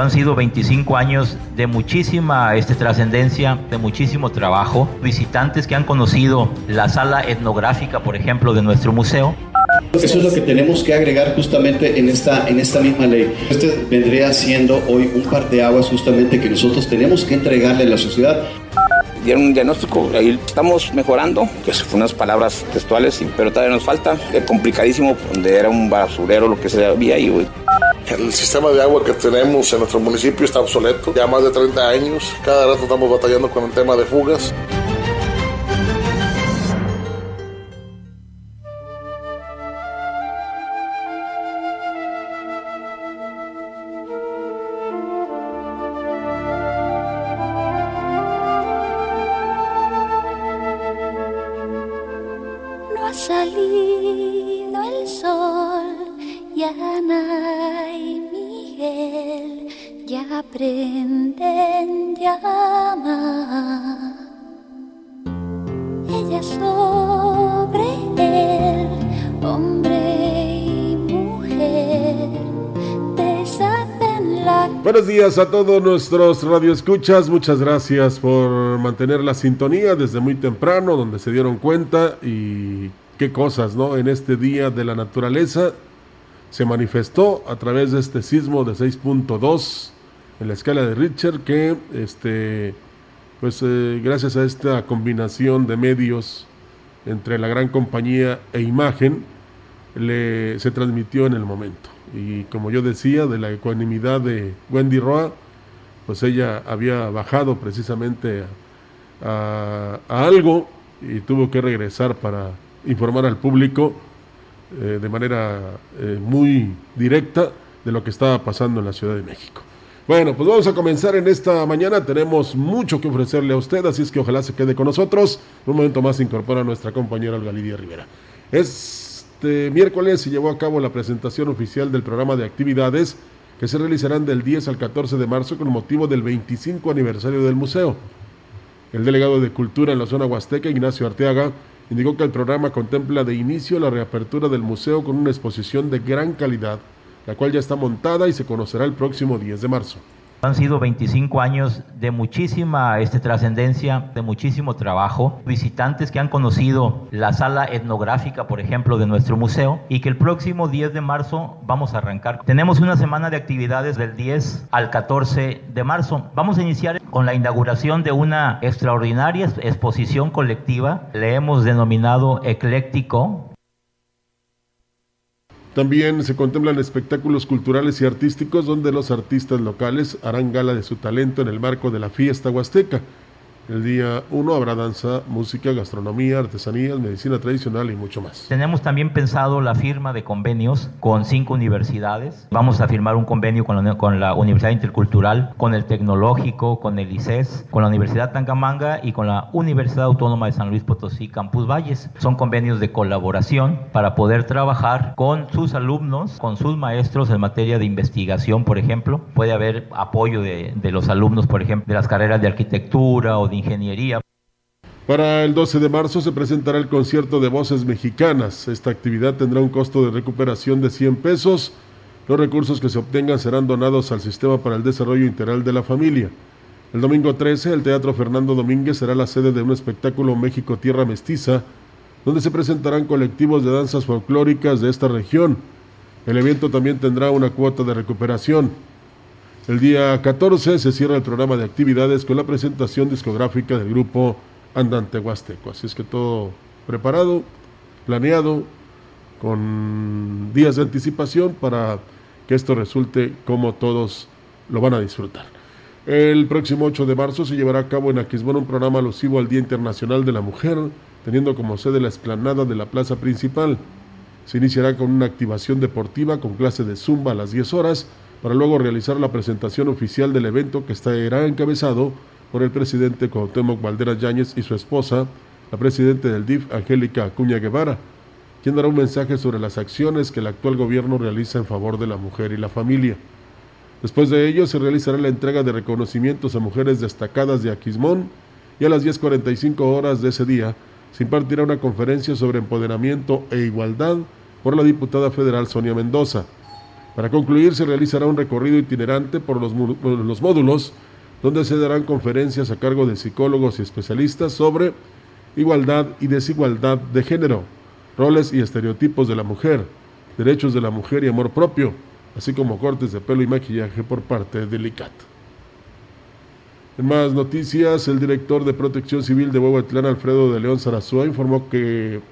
Han sido 25 años de muchísima este, trascendencia, de muchísimo trabajo. Visitantes que han conocido la sala etnográfica, por ejemplo, de nuestro museo. Eso es lo que tenemos que agregar justamente en esta, en esta misma ley. Este vendría siendo hoy un par de aguas justamente que nosotros tenemos que entregarle a la sociedad dieron un diagnóstico, ahí estamos mejorando, que son unas palabras textuales, pero todavía nos falta, es complicadísimo, donde era un basurero lo que se había ahí, güey. El sistema de agua que tenemos en nuestro municipio está obsoleto, ya más de 30 años, cada rato estamos batallando con el tema de fugas. Días a todos nuestros radioescuchas. Muchas gracias por mantener la sintonía desde muy temprano, donde se dieron cuenta y qué cosas, ¿no? En este día de la naturaleza se manifestó a través de este sismo de 6.2 en la escala de Richter que, este, pues eh, gracias a esta combinación de medios entre la gran compañía e imagen, le, se transmitió en el momento y como yo decía, de la ecuanimidad de Wendy Roa, pues ella había bajado precisamente a, algo y tuvo que regresar para informar al público eh, de manera eh, muy directa de lo que estaba pasando en la Ciudad de México. Bueno, pues vamos a comenzar en esta mañana. Tenemos mucho que ofrecerle a usted, así es que ojalá se quede con nosotros. un momento más se incorpora nuestra compañera Olga Lidia Rivera. Es este miércoles se llevó a cabo la presentación oficial del programa de actividades que se realizarán del 10 al 14 de marzo con motivo del 25 aniversario del museo. El delegado de Cultura en la zona huasteca, Ignacio Arteaga, indicó que el programa contempla de inicio la reapertura del museo con una exposición de gran calidad, la cual ya está montada y se conocerá el próximo 10 de marzo. Han sido 25 años de muchísima este, trascendencia, de muchísimo trabajo. Visitantes que han conocido la sala etnográfica, por ejemplo, de nuestro museo y que el próximo 10 de marzo vamos a arrancar. Tenemos una semana de actividades del 10 al 14 de marzo. Vamos a iniciar con la inauguración de una extraordinaria exposición colectiva. Le hemos denominado Ecléctico, también se contemplan espectáculos culturales y artísticos donde los artistas locales harán gala de su talento en el marco de la fiesta huasteca. El día 1 habrá danza, música, gastronomía, artesanías, medicina tradicional y mucho más. Tenemos también pensado la firma de convenios con cinco universidades. Vamos a firmar un convenio con la, con la Universidad Intercultural, con el Tecnológico, con el ICES, con la Universidad Tangamanga y con la Universidad Autónoma de San Luis Potosí, Campus Valles. Son convenios de colaboración para poder trabajar con sus alumnos, con sus maestros en materia de investigación, por ejemplo. Puede haber apoyo de, de los alumnos, por ejemplo, de las carreras de arquitectura o de ingeniería. Para el 12 de marzo se presentará el concierto de voces mexicanas. Esta actividad tendrá un costo de recuperación de 100 pesos. Los recursos que se obtengan serán donados al Sistema para el Desarrollo Integral de la Familia. El domingo 13, el Teatro Fernando Domínguez será la sede de un espectáculo México Tierra Mestiza, donde se presentarán colectivos de danzas folclóricas de esta región. El evento también tendrá una cuota de recuperación. El día 14 se cierra el programa de actividades con la presentación discográfica del grupo Andante Huasteco. Así es que todo preparado, planeado, con días de anticipación para que esto resulte como todos lo van a disfrutar. El próximo 8 de marzo se llevará a cabo en Aquismón un programa alusivo al Día Internacional de la Mujer, teniendo como sede la explanada de la plaza principal. Se iniciará con una activación deportiva con clase de zumba a las 10 horas para luego realizar la presentación oficial del evento que estará encabezado por el presidente Cuauhtémoc Valderas Yáñez y su esposa, la presidenta del DIF, Angélica Acuña Guevara, quien dará un mensaje sobre las acciones que el actual gobierno realiza en favor de la mujer y la familia. Después de ello se realizará la entrega de reconocimientos a mujeres destacadas de Aquismón y a las 10.45 horas de ese día se impartirá una conferencia sobre empoderamiento e igualdad por la diputada federal Sonia Mendoza. Para concluir, se realizará un recorrido itinerante por los, los módulos donde se darán conferencias a cargo de psicólogos y especialistas sobre igualdad y desigualdad de género, roles y estereotipos de la mujer, derechos de la mujer y amor propio, así como cortes de pelo y maquillaje por parte del ICAT. En más noticias, el director de Protección Civil de Huehuetlán, Alfredo de León Zarazúa, informó que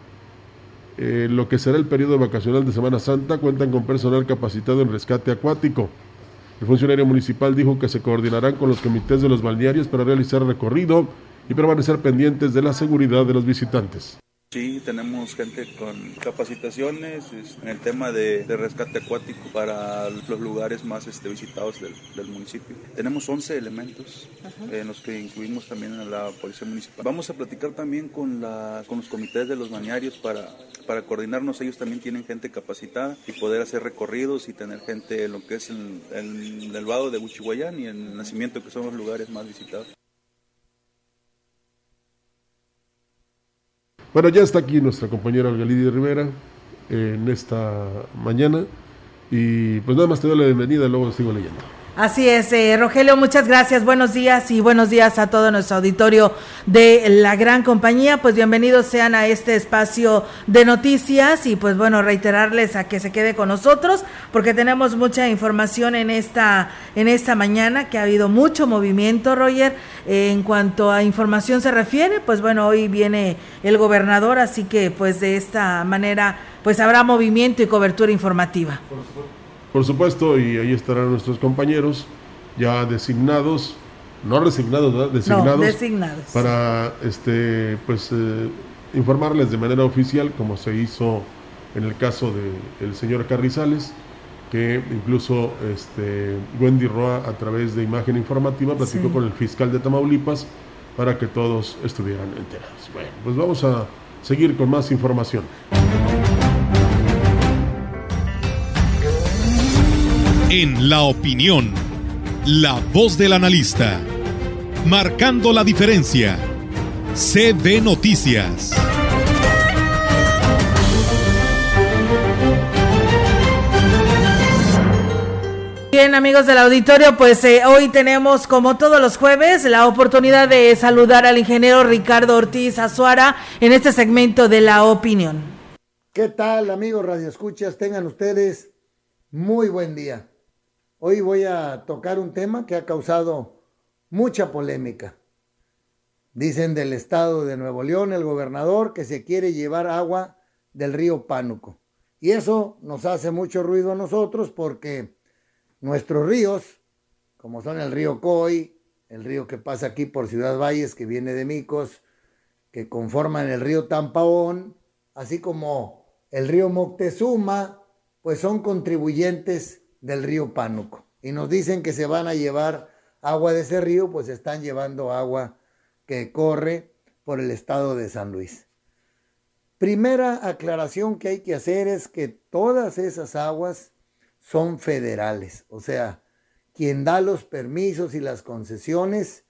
eh, lo que será el periodo vacacional de Semana Santa cuentan con personal capacitado en rescate acuático. El funcionario municipal dijo que se coordinarán con los comités de los balnearios para realizar recorrido y permanecer pendientes de la seguridad de los visitantes. Sí, tenemos gente con capacitaciones en el tema de, rescate acuático para los lugares más este, visitados del, municipio. Tenemos 11 elementos en los que incluimos también a la Policía Municipal. Vamos a platicar también con, la, con los comités de los bañarios para, para coordinarnos. Ellos también tienen gente capacitada y poder hacer recorridos y tener gente en lo que es el, el, el vado de Huichihuayán y el nacimiento, que son los lugares más visitados. Bueno, ya está aquí nuestra compañera Olga Rivera en esta mañana y pues nada más te doy la bienvenida, luego sigo leyendo. Así es, eh, Rogelio, muchas gracias, buenos días y buenos días a todo nuestro auditorio de la gran compañía. Pues bienvenidos sean a este espacio de noticias y pues bueno, reiterarles a que se quede con nosotros porque tenemos mucha información en esta, en esta mañana, que ha habido mucho movimiento, Roger. en cuanto a información se refiere, pues bueno, hoy viene el gobernador, así que pues de esta manera pues habrá movimiento y cobertura informativa. Por supuesto, y ahí estarán nuestros compañeros ya designados, no resignados, ¿verdad? Designados, designados. para este, pues, eh, informarles de manera oficial, como se hizo en el caso del señor Carrizales, que incluso este, Wendy Roa, a través de imagen informativa, platicó con el fiscal de Tamaulipas para que todos estuvieran enterados. Bueno, pues vamos a seguir con más información. En la opinión, la voz del analista, marcando la diferencia. CB Noticias. Bien, amigos del auditorio, pues eh, hoy tenemos, como todos los jueves, la oportunidad de saludar al ingeniero Ricardo Ortiz Azuara en este segmento de la opinión. ¿Qué tal, amigos Radio Escuchas? Tengan ustedes muy buen día. Hoy voy a tocar un tema que ha causado mucha polémica. Dicen del estado de Nuevo León el gobernador que se quiere llevar agua del río Pánuco. Y eso nos hace mucho ruido a nosotros porque nuestros ríos, como son el río Coy, el río que pasa aquí por Ciudad Valles, que viene de Micos, que conforman el río Tampaón, así como el río Moctezuma, pues son contribuyentes del río Pánuco. Y nos dicen que se van a llevar agua de ese río, pues están llevando agua que corre por el estado de San Luis. Primera aclaración que hay que hacer es que todas esas aguas son federales, o sea, quien da los permisos y las concesiones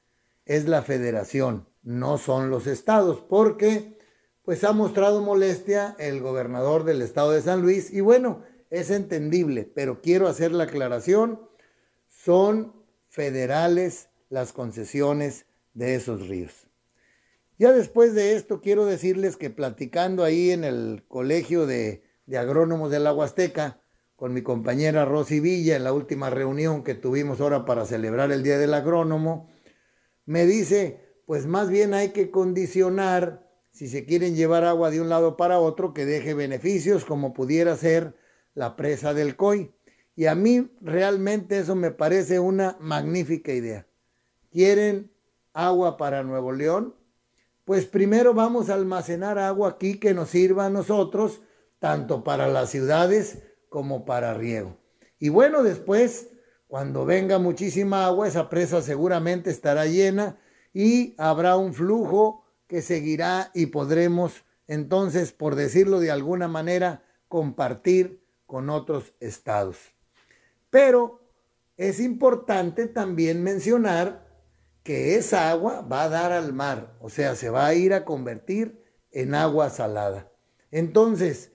es la federación, no son los estados, porque pues ha mostrado molestia el gobernador del estado de San Luis y bueno, es entendible, pero quiero hacer la aclaración, son federales las concesiones de esos ríos. Ya después de esto quiero decirles que platicando ahí en el Colegio de, Agrónomos de la Huasteca, con mi compañera Rosy Villa en la última reunión que tuvimos ahora para celebrar el Día del Agrónomo, me dice, pues más bien hay que condicionar, si se quieren llevar agua de un lado para otro, que deje beneficios como pudiera ser la presa del COI. Y a mí realmente eso me parece una magnífica idea. ¿Quieren agua para Nuevo León? Pues primero vamos a almacenar agua aquí que nos sirva a nosotros, tanto para las ciudades como para riego. Y bueno, después, cuando venga muchísima agua, esa presa seguramente estará llena y habrá un flujo que seguirá y podremos entonces, por decirlo de alguna manera, compartir con otros estados. Pero es importante también mencionar que esa agua va a dar al mar, o sea, se va a ir a convertir en agua salada. Entonces,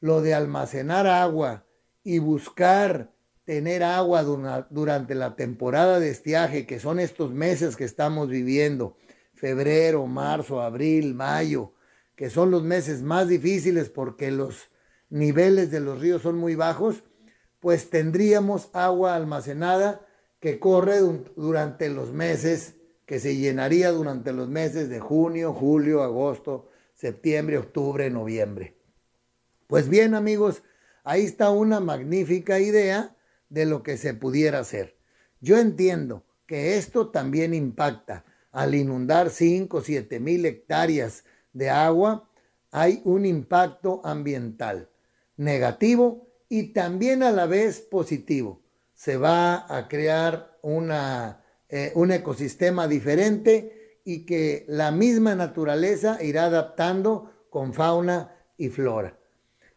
lo de almacenar agua y buscar tener agua durante la temporada de estiaje, que son estos meses que estamos viviendo, febrero, marzo, abril, mayo, que son los meses más difíciles porque los niveles de los ríos son muy bajos, pues tendríamos agua almacenada que corre durante los meses, que se llenaría durante los meses de junio, julio, agosto, septiembre, octubre, noviembre. Pues bien amigos, ahí está una magnífica idea de lo que se pudiera hacer. Yo entiendo que esto también impacta. Al inundar 5 o 7 mil hectáreas de agua, hay un impacto ambiental negativo y también a la vez positivo. Se va a crear una, eh, un ecosistema diferente y que la misma naturaleza irá adaptando con fauna y flora.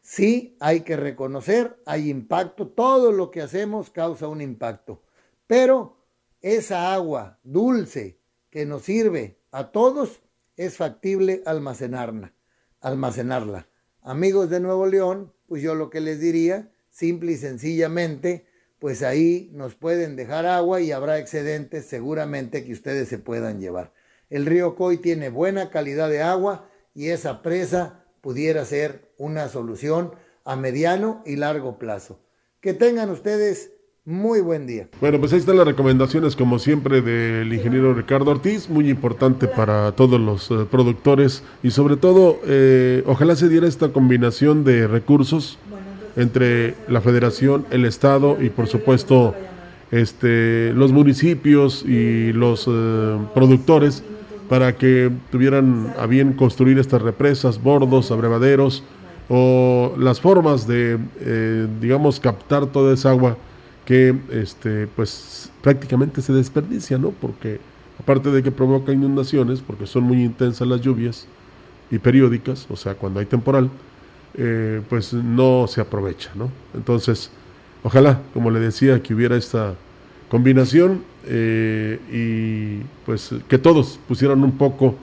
Sí, hay que reconocer, hay impacto, todo lo que hacemos causa un impacto, pero esa agua dulce que nos sirve a todos es factible almacenarla. almacenarla. Amigos de Nuevo León, pues yo lo que les diría, simple y sencillamente, pues ahí nos pueden dejar agua y habrá excedentes seguramente que ustedes se puedan llevar. El río Coy tiene buena calidad de agua y esa presa pudiera ser una solución a mediano y largo plazo. Que tengan ustedes muy buen día. Bueno, pues ahí están las recomendaciones, como siempre, del ingeniero Ricardo Ortiz, muy importante para todos los eh, productores y sobre todo, eh, ojalá se diera esta combinación de recursos entre la federación, el Estado y por supuesto este, los municipios y los eh, productores para que tuvieran a bien construir estas represas, bordos, abrevaderos o las formas de, digamos, captar toda esa agua que este, pues prácticamente se desperdicia, ¿no? Porque aparte de que provoca inundaciones, porque son muy intensas las lluvias y periódicas, o sea, cuando hay temporal, eh, pues no se aprovecha, ¿no? Entonces, ojalá, como le decía, que hubiera esta combinación eh, y pues que todos pusieran un poco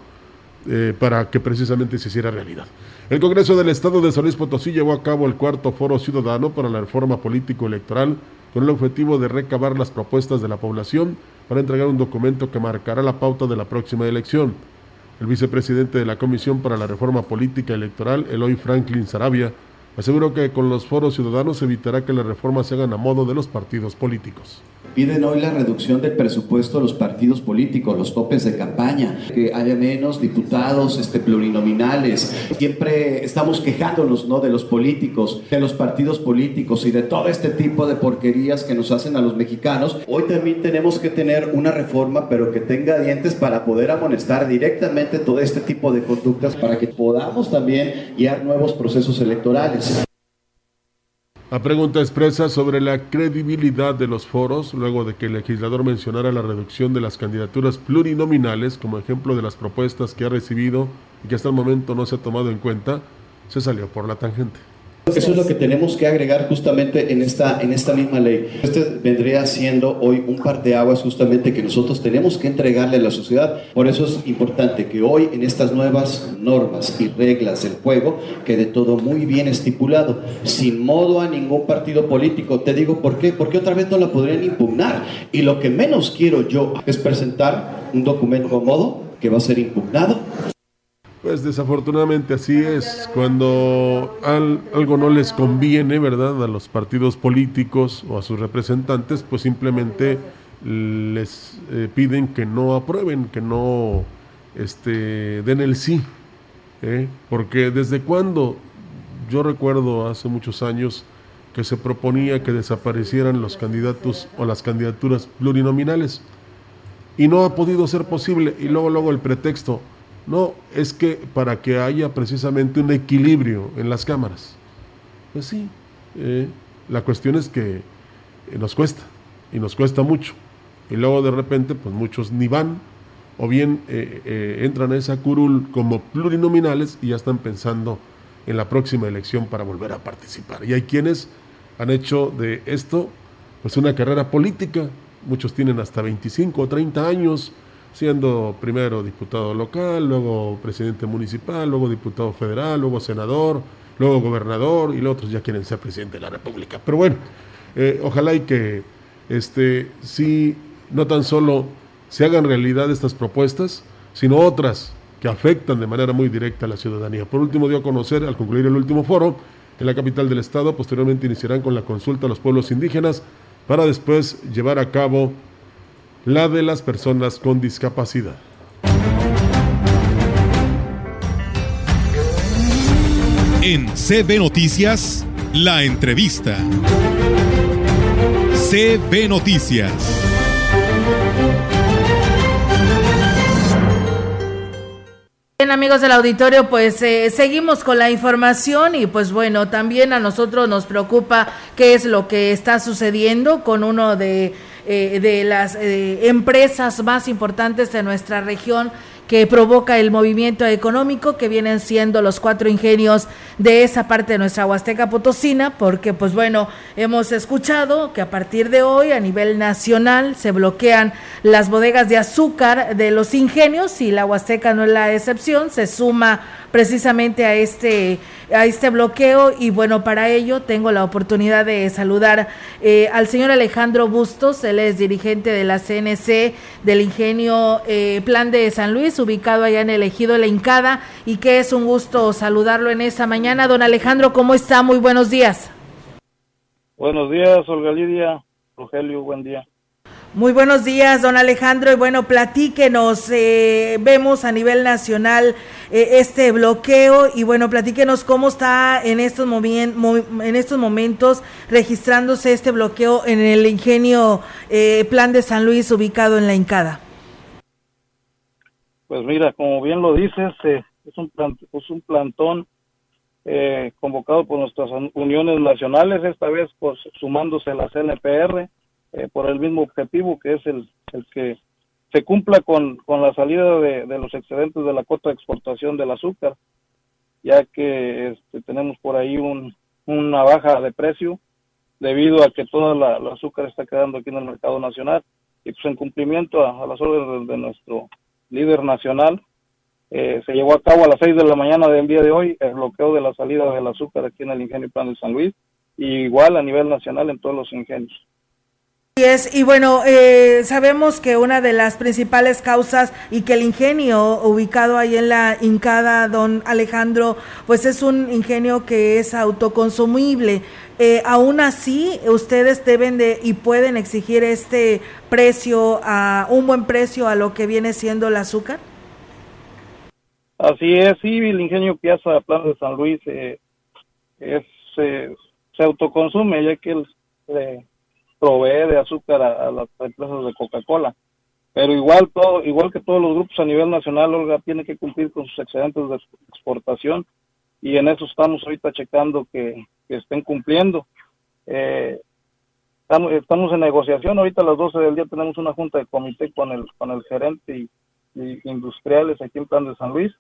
eh, para que precisamente se hiciera realidad. El Congreso del Estado de San Luis Potosí llevó a cabo el cuarto foro ciudadano para la reforma político-electoral con el objetivo de recabar las propuestas de la población para entregar un documento que marcará la pauta de la próxima elección. El vicepresidente de la Comisión para la Reforma Política Electoral, Eloy Franklin Sarabia, aseguró que con los foros ciudadanos evitará que las reformas se hagan a modo de los partidos políticos. Piden hoy la reducción del presupuesto de los partidos políticos, los topes de campaña, que haya menos diputados este, plurinominales. Siempre estamos quejándonos ¿no? de los políticos, de los partidos políticos y de todo este tipo de porquerías que nos hacen a los mexicanos. Hoy también tenemos que tener una reforma, pero que tenga dientes para poder amonestar directamente todo este tipo de conductas, para que podamos también guiar nuevos procesos electorales. A pregunta expresa sobre la credibilidad de los foros, luego de que el legislador mencionara la reducción de las candidaturas plurinominales como ejemplo de las propuestas que ha recibido y que hasta el momento no se ha tomado en cuenta, se salió por la tangente. Eso es lo que tenemos que agregar justamente en esta, en esta misma ley. Este vendría siendo hoy un par de aguas justamente que nosotros tenemos que entregarle a la sociedad. Por eso es importante que hoy en estas nuevas normas y reglas del juego quede todo muy bien estipulado, sin modo a ningún partido político. Te digo por qué, porque otra vez no la podrían impugnar. Y lo que menos quiero yo es presentar un documento modo que va a ser impugnado pues desafortunadamente así es. Cuando algo no les conviene, ¿verdad? A los partidos políticos o a sus representantes, pues simplemente les eh, piden que no aprueben, que no este, den el sí. ¿eh? Porque desde cuando, yo recuerdo hace muchos años, que se proponía que desaparecieran los candidatos o las candidaturas plurinominales. Y no ha podido ser posible. Y luego, luego el pretexto, no, es que para que haya precisamente un equilibrio en las cámaras. Pues sí, eh, la cuestión es que eh, nos cuesta, y nos cuesta mucho. Y luego de repente, pues muchos ni van, o bien eh, entran a esa curul como plurinominales y ya están pensando en la próxima elección para volver a participar. Y hay quienes han hecho de esto pues una carrera política, muchos tienen hasta 25 o 30 años, siendo primero diputado local, luego presidente municipal, luego diputado federal, luego senador, luego gobernador y los otros ya quieren ser presidente de la República. Pero bueno, eh, ojalá y que este, sí, no tan solo se hagan realidad estas propuestas, sino otras que afectan de manera muy directa a la ciudadanía. Por último, dio a conocer, al concluir el último foro, en la capital del estado, posteriormente iniciarán con la consulta a los pueblos indígenas para después llevar a cabo la de las personas con discapacidad. En CB Noticias, la entrevista. CB Noticias. Bien amigos del auditorio, pues eh, seguimos con la información y pues bueno, también a nosotros nos preocupa qué es lo que está sucediendo con uno de, eh, de las eh, empresas más importantes de nuestra región que provoca el movimiento económico que vienen siendo los cuatro ingenios de esa parte de nuestra Huasteca Potosina, porque pues bueno, hemos escuchado que a partir de hoy a nivel nacional se bloquean las bodegas de azúcar de los ingenios y la Huasteca no es la excepción, se suma precisamente a este a este bloqueo y bueno, para ello tengo la oportunidad de saludar eh, al señor Alejandro Bustos, él es dirigente de la CNC del Ingenio eh, Plan de San Luis, ubicado allá en el Ejido La Incada y que es un gusto saludarlo en esta mañana. Don Alejandro, ¿cómo está? Muy buenos días. Buenos días, Olga Lidia, Rogelio, buen día. Muy buenos días, don Alejandro. Y bueno, platíquenos, eh, vemos a nivel nacional eh, este bloqueo y bueno, platíquenos cómo está en estos, en estos momentos registrándose este bloqueo en el ingenio eh, Plan de San Luis ubicado en la Incada. Pues mira, como bien lo dices, es, un es un plantón convocado por nuestras uniones nacionales, esta vez pues sumándose la CNPR eh, por el mismo objetivo que es el, el que se cumpla con, con la salida de, los excedentes de la cuota de exportación del azúcar, ya que este, tenemos por ahí un, una baja de precio debido a que toda la, azúcar está quedando aquí en el mercado nacional y pues en cumplimiento a, las órdenes de, nuestro líder nacional. Eh, se llevó a cabo a las 6 de la mañana del día de hoy el bloqueo de la salida del azúcar aquí en el ingenio Plan de San Luis y igual a nivel nacional en todos los ingenios y bueno, eh, sabemos que una de las principales causas y que el ingenio ubicado ahí en la Incada, don Alejandro, pues es un ingenio que es autoconsumible. Eh, aún así, ustedes deben de y pueden exigir este precio, a un buen precio a lo que viene siendo el azúcar. Así es, sí, el ingenio Piazza Plan de San Luis eh, es, se autoconsume, ya que el provee de azúcar a, las empresas de Coca-Cola. Pero igual todo, igual que todos los grupos a nivel nacional, Olga tiene que cumplir con sus excedentes de exportación y en eso estamos ahorita checando que, estén cumpliendo. Eh, estamos, estamos en negociación, ahorita a las 12 del día tenemos una junta de comité con el, con el gerente y, industriales aquí en Plan de San Luis,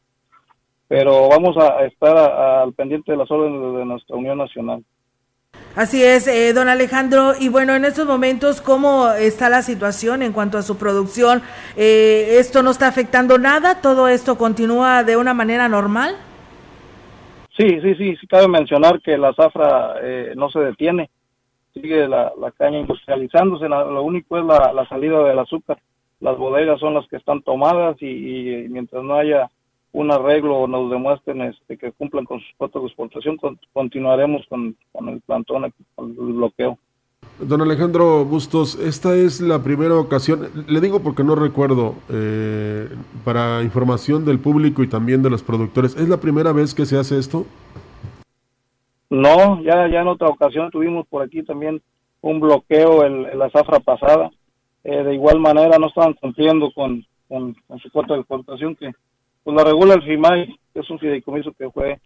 pero vamos a, estar al pendiente de las órdenes de nuestra Unión Nacional. Así es, eh, don Alejandro. Y bueno, en estos momentos, ¿cómo está la situación en cuanto a su producción? Eh, ¿Esto no está afectando nada? ¿Todo esto continúa de una manera normal? Sí, sí, sí, cabe mencionar que la zafra eh, no se detiene, sigue la, caña industrializándose, lo único es la, salida del azúcar. Las bodegas son las que están tomadas y mientras no haya un arreglo nos demuestren este, que cumplan con sus cuotas de exportación, continuaremos con, el plantón, con el bloqueo. Don Alejandro Bustos, esta es la primera ocasión, le digo porque no recuerdo, eh, para información del público y también de los productores, ¿es la primera vez que se hace esto? No, ya, ya en otra ocasión tuvimos por aquí también un bloqueo en, la zafra pasada. Eh, de igual manera no estaban cumpliendo con, con, con su cuota de exportación que pues la regula el FIMAI, que es un fideicomiso que fue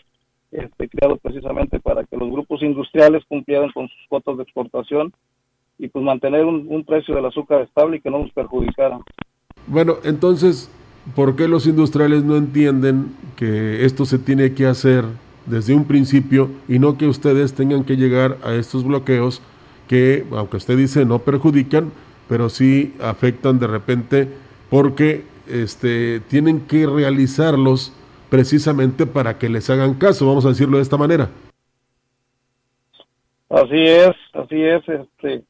este, creado precisamente para que los grupos industriales cumplieran con sus cuotas de exportación y pues mantener un, precio del azúcar estable y que no nos perjudicara. Bueno, entonces, ¿por qué los industriales no entienden que esto se tiene que hacer desde un principio y no que ustedes tengan que llegar a estos bloqueos que, aunque usted dice, no perjudican, pero sí afectan de repente porque este, tienen que realizarlos precisamente para que les hagan caso, vamos a decirlo de esta manera. Así es, así es. Este,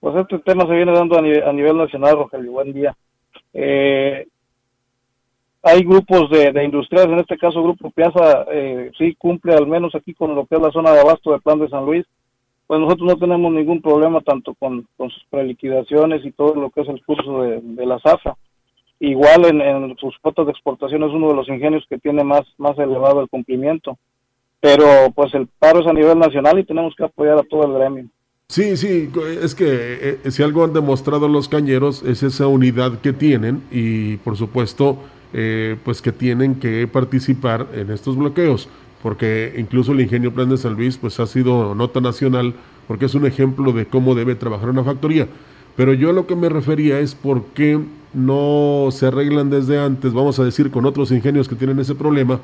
pues este tema se viene dando a nivel, nacional, Rogelio. Buen día. Eh, hay grupos de, de, industriales, en este caso Grupo Piazza, eh, sí cumple al menos aquí con lo que es la zona de abasto del plan de San Luis. Pues nosotros no tenemos ningún problema tanto con, sus preliquidaciones y todo lo que es el curso de, la ZAFA. Igual en, sus cuotas de exportación es uno de los ingenios que tiene más, más elevado el cumplimiento. Pero pues el paro es a nivel nacional y tenemos que apoyar a todo el gremio. Sí, sí, es que eh, si algo han demostrado los cañeros es esa unidad que tienen y por supuesto eh, pues que tienen que participar en estos bloqueos, porque incluso el ingenio Plan de San Luis pues ha sido nota nacional, porque es un ejemplo de cómo debe trabajar una factoría. Pero yo a lo que me refería es por qué no se arreglan desde antes, vamos a decir, con otros ingenios que tienen ese problema,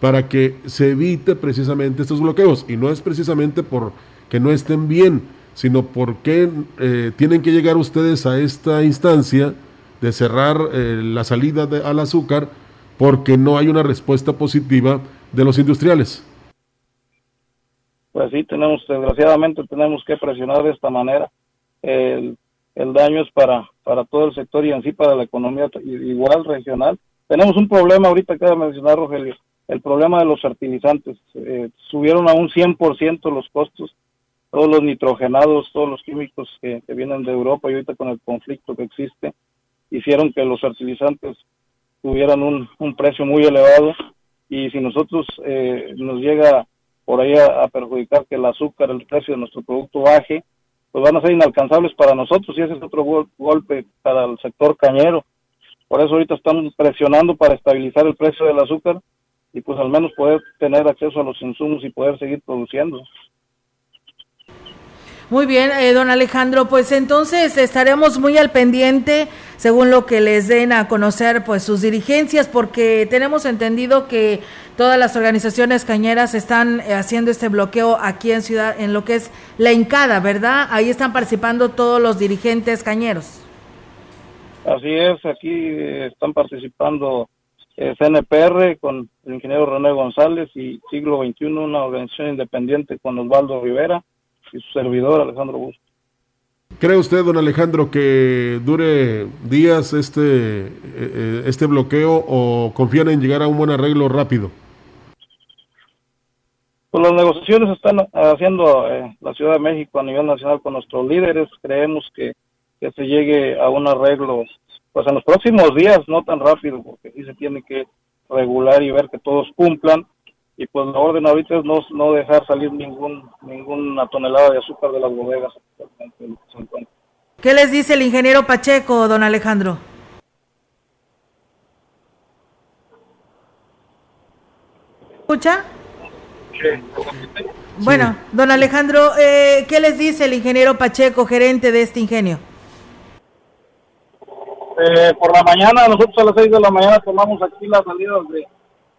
para que se evite precisamente estos bloqueos. Y no es precisamente por que no estén bien, sino porque eh, tienen que llegar ustedes a esta instancia de cerrar eh, la salida al azúcar porque no hay una respuesta positiva de los industriales. Pues sí, tenemos, desgraciadamente tenemos que presionar de esta manera. El, el daño es para, para todo el sector y en sí para la economía igual regional. Tenemos un problema ahorita que mencionar, Rogelio, el problema de los fertilizantes. Eh, subieron a un 100% los costos, todos los nitrogenados, todos los químicos que, que vienen de Europa y ahorita con el conflicto que existe, hicieron que los fertilizantes tuvieran un, un precio muy elevado y si nosotros eh, nos llega por ahí a, perjudicar que el azúcar, el precio de nuestro producto baje, pues van a ser inalcanzables para nosotros y ese es otro golpe para el sector cañero. Por eso ahorita estamos presionando para estabilizar el precio del azúcar y pues al menos poder tener acceso a los insumos y poder seguir produciendo. Muy bien, eh, don Alejandro, pues entonces estaremos muy al pendiente según lo que les den a conocer pues sus dirigencias porque tenemos entendido que todas las organizaciones cañeras están eh, haciendo este bloqueo aquí en ciudad en lo que es la Incada, ¿verdad? Ahí están participando todos los dirigentes cañeros. Así es, aquí eh, están participando CNPR con el ingeniero René González y Siglo XXI, una organización independiente con Osvaldo Rivera y su servidor Alejandro Busto. ¿Cree usted, don Alejandro, que dure días este, eh, este bloqueo o confían en llegar a un buen arreglo rápido? Pues las negociaciones están haciendo eh, la Ciudad de México a nivel nacional con nuestros líderes. Creemos que, que se llegue a un arreglo pues en los próximos días, no tan rápido, porque sí se tiene que regular y ver que todos cumplan y pues la orden ahorita es no, no dejar salir ningún ninguna tonelada de azúcar de las bodegas. ¿Qué les dice el ingeniero Pacheco, don Alejandro? ¿Escucha? Bueno, don Alejandro, eh, ¿qué les dice el ingeniero Pacheco, gerente de este ingenio? Eh, por la mañana, nosotros a las 6 de la mañana tomamos aquí las salidas de,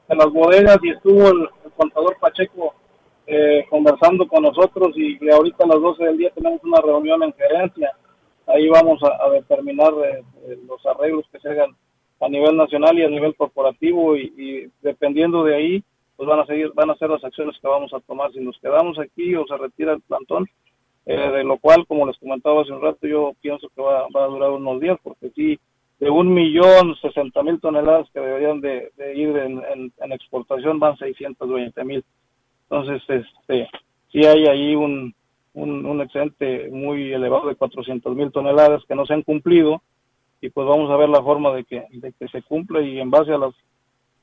en las bodegas y estuvo el, contador Pacheco eh, conversando con nosotros y, ahorita a las 12 del día tenemos una reunión en gerencia. Ahí vamos a, determinar eh, eh, los arreglos que se hagan a nivel nacional y a nivel corporativo y, dependiendo de ahí pues van a seguir van a ser las acciones que vamos a tomar si nos quedamos aquí o se retira el plantón de lo cual como les comentaba hace un rato yo pienso que va, va a durar unos días porque sí de un millón sesenta mil toneladas que deberían de, ir en, exportación van 620 mil. Entonces, este, sí hay ahí un, un, excedente muy elevado de 400 mil toneladas que no se han cumplido y pues vamos a ver la forma de que, de que se cumpla y en base a las,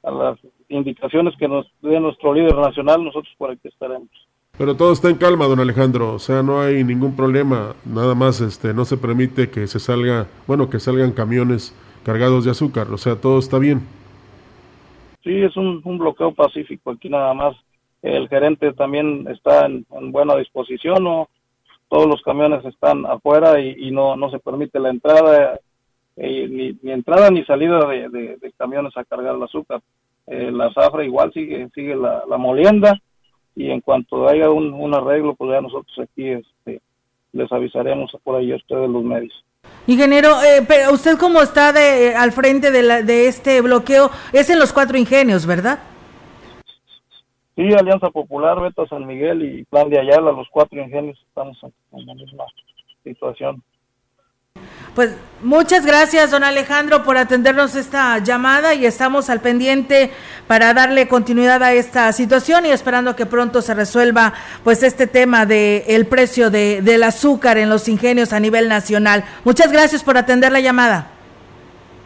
a las indicaciones que nos dé nuestro líder nacional, nosotros por aquí estaremos. Pero todo está en calma, don Alejandro, o sea, no hay ningún problema, nada más este no se permite que se salga, bueno, que salgan camiones cargados de azúcar, o sea, todo está bien. Sí, es un, bloqueo pacífico aquí nada más. El gerente también está en, buena disposición, ¿no? todos los camiones están afuera y, no, no se permite la entrada, eh, ni, entrada ni salida de, camiones a cargar el azúcar. Eh, la zafra igual sigue, sigue la molienda y en cuanto haya un, arreglo, pues ya nosotros aquí este, les avisaremos por ahí a ustedes los medios. Ingeniero, eh, pero usted como está de, al frente de, la, de este bloqueo, es en los cuatro ingenios, ¿verdad? Sí, Alianza Popular, Beta San Miguel y Plan de Ayala, los cuatro ingenios estamos en la misma situación. Pues muchas gracias, don Alejandro, por atendernos esta llamada y estamos al pendiente para darle continuidad a esta situación y esperando que pronto se resuelva pues este tema de el precio de, del azúcar en los ingenios a nivel nacional. Muchas gracias por atender la llamada.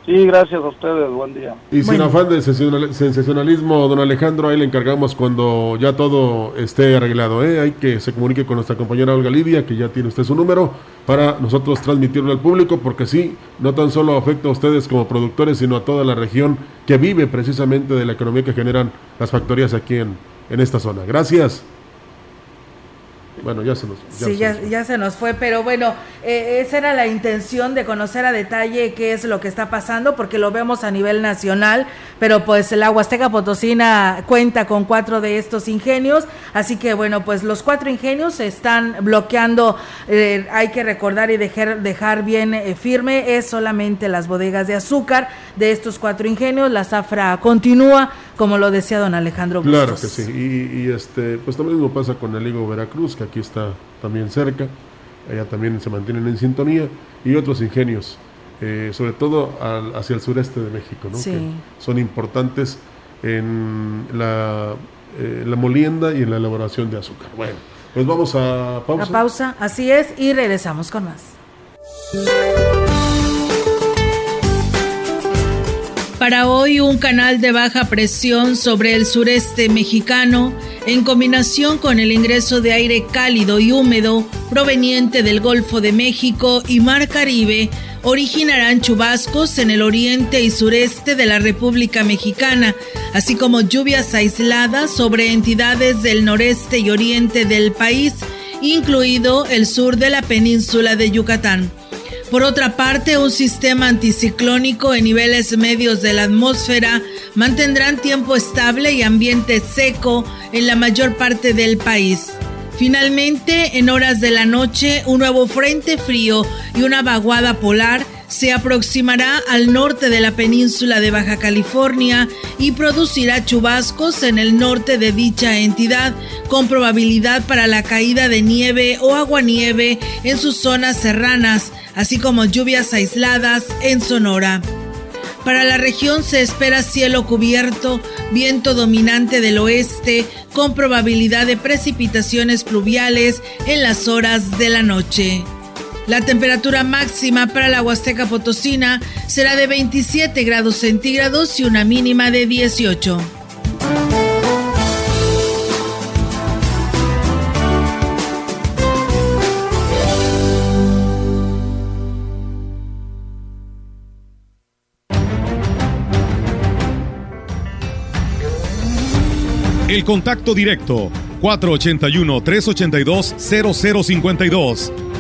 Sí, gracias a ustedes, buen día. Y sin afán de sensacionalismo, don Alejandro, ahí le encargamos cuando ya todo esté arreglado. ¿eh? Hay que se comunique con nuestra compañera Olga Lidia, que ya tiene usted su número, para nosotros transmitirlo al público, porque sí, no tan solo afecta a ustedes como productores, sino a toda la región que vive precisamente de la economía que generan las factorías aquí en, en esta zona. Gracias. Bueno, ya se nos ya Sí, ya, se nos fue, pero bueno, eh, esa era la intención de conocer a detalle qué es lo que está pasando, porque lo vemos a nivel nacional, pero pues la Huasteca Potosina cuenta con cuatro de estos ingenios, así que bueno, pues los cuatro ingenios están bloqueando, eh, hay que recordar y dejar, dejar bien eh, firme, es solamente las bodegas de azúcar de estos cuatro ingenios, la zafra continúa, como lo decía don Alejandro Bustos. Claro que sí, y, este, pues también lo pasa con el Higo Veracruz, que aquí está también cerca, allá también se mantienen en sintonía, y otros ingenios, eh, sobre todo hacia el sureste de México, ¿no? que son importantes en la, eh, la molienda y en la elaboración de azúcar. Bueno, pues vamos a pausa. A pausa, así es, y regresamos con más. Para hoy un canal de baja presión sobre el sureste mexicano, en combinación con el ingreso de aire cálido y húmedo proveniente del Golfo de México y Mar Caribe, originarán chubascos en el oriente y sureste de la República Mexicana, así como lluvias aisladas sobre entidades del noreste y oriente del país, incluido el sur de la península de Yucatán. Por otra parte, un sistema anticiclónico en niveles medios de la atmósfera mantendrán tiempo estable y ambiente seco en la mayor parte del país. Finalmente, en horas de la noche, un nuevo frente frío y una vaguada polar se aproximará al norte de la península de Baja California y producirá chubascos en el norte de dicha entidad, con probabilidad para la caída de nieve o aguanieve en sus zonas serranas, así como lluvias aisladas en Sonora. Para la región se espera cielo cubierto, viento dominante del oeste, con probabilidad de precipitaciones pluviales en las horas de la noche. La temperatura máxima para la Huasteca Potosina será de 27 grados centígrados y una mínima de 18. El contacto directo 481-382-0052.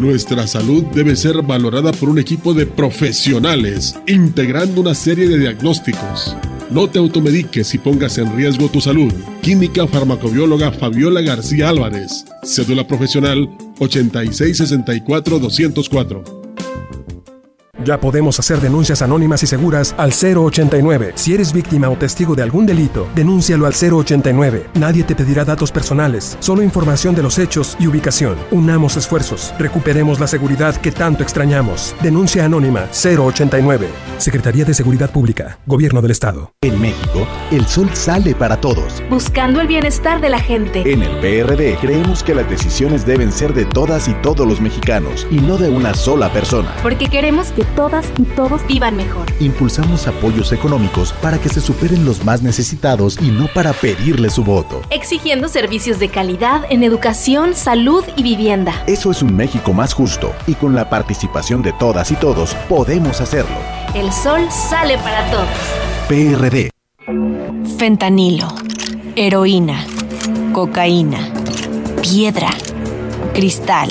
nuestra salud debe ser valorada por un equipo de profesionales, integrando una serie de diagnósticos. No te automediques y pongas en riesgo tu salud. Química farmacobióloga Fabiola García Álvarez. Cédula profesional 8664 204. Ya podemos hacer denuncias anónimas y seguras al 089. Si eres víctima o testigo de algún delito, denúncialo al 089. Nadie te pedirá datos personales, solo información de los hechos y ubicación. Unamos esfuerzos, recuperemos la seguridad que tanto extrañamos. Denuncia anónima 089. Secretaría de Seguridad Pública, Gobierno del Estado. En México, el sol sale para todos. Buscando el bienestar de la gente. En el PRD creemos que las decisiones deben ser de todas y todos los mexicanos y no de una sola persona. Porque queremos que todas y todos vivan mejor. Impulsamos apoyos económicos para que se superen los más necesitados y no para pedirle su voto. Exigiendo servicios de calidad en educación, salud y vivienda. Eso es un México más justo y con la participación de todas y todos podemos hacerlo. El sol sale para todos. PRD. Fentanilo, heroína, cocaína, piedra, cristal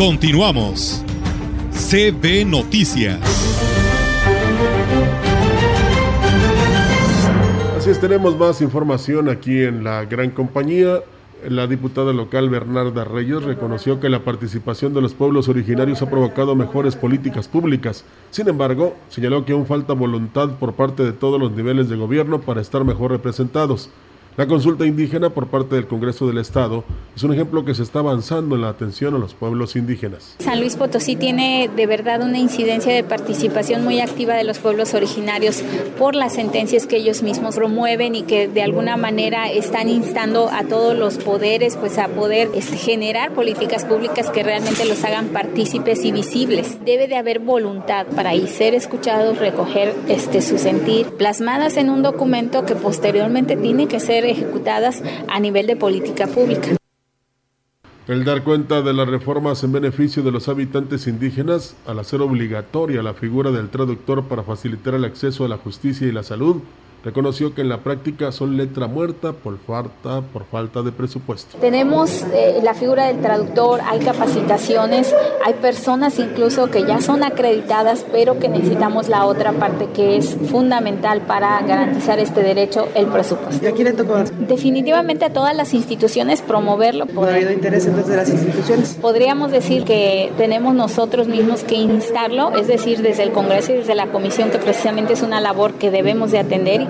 Continuamos. CB Noticias. Así es, tenemos más información aquí en la gran compañía. La diputada local Bernarda Reyes reconoció que la participación de los pueblos originarios ha provocado mejores políticas públicas. Sin embargo, señaló que aún falta voluntad por parte de todos los niveles de gobierno para estar mejor representados. La consulta indígena por parte del Congreso del Estado es un ejemplo que se está avanzando en la atención a los pueblos indígenas. San Luis Potosí tiene de verdad una incidencia de participación muy activa de los pueblos originarios por las sentencias que ellos mismos promueven y que de alguna manera están instando a todos los poderes pues a poder este, generar políticas públicas que realmente los hagan partícipes y visibles. Debe de haber voluntad para ahí ser escuchados, recoger este su sentir, plasmadas en un documento que posteriormente tiene que ser ejecutadas a nivel de política pública. El dar cuenta de las reformas en beneficio de los habitantes indígenas, al hacer obligatoria la figura del traductor para facilitar el acceso a la justicia y la salud, reconoció que en la práctica son letra muerta por falta, por falta de presupuesto. Tenemos eh, la figura del traductor, hay capacitaciones, hay personas incluso que ya son acreditadas, pero que necesitamos la otra parte que es fundamental para garantizar este derecho, el presupuesto. ¿Y a quién le tocó? Definitivamente a todas las instituciones promoverlo. ¿No ha habido interés entonces de las instituciones? Podríamos decir que tenemos nosotros mismos que instarlo, es decir, desde el Congreso y desde la Comisión, que precisamente es una labor que debemos de atender.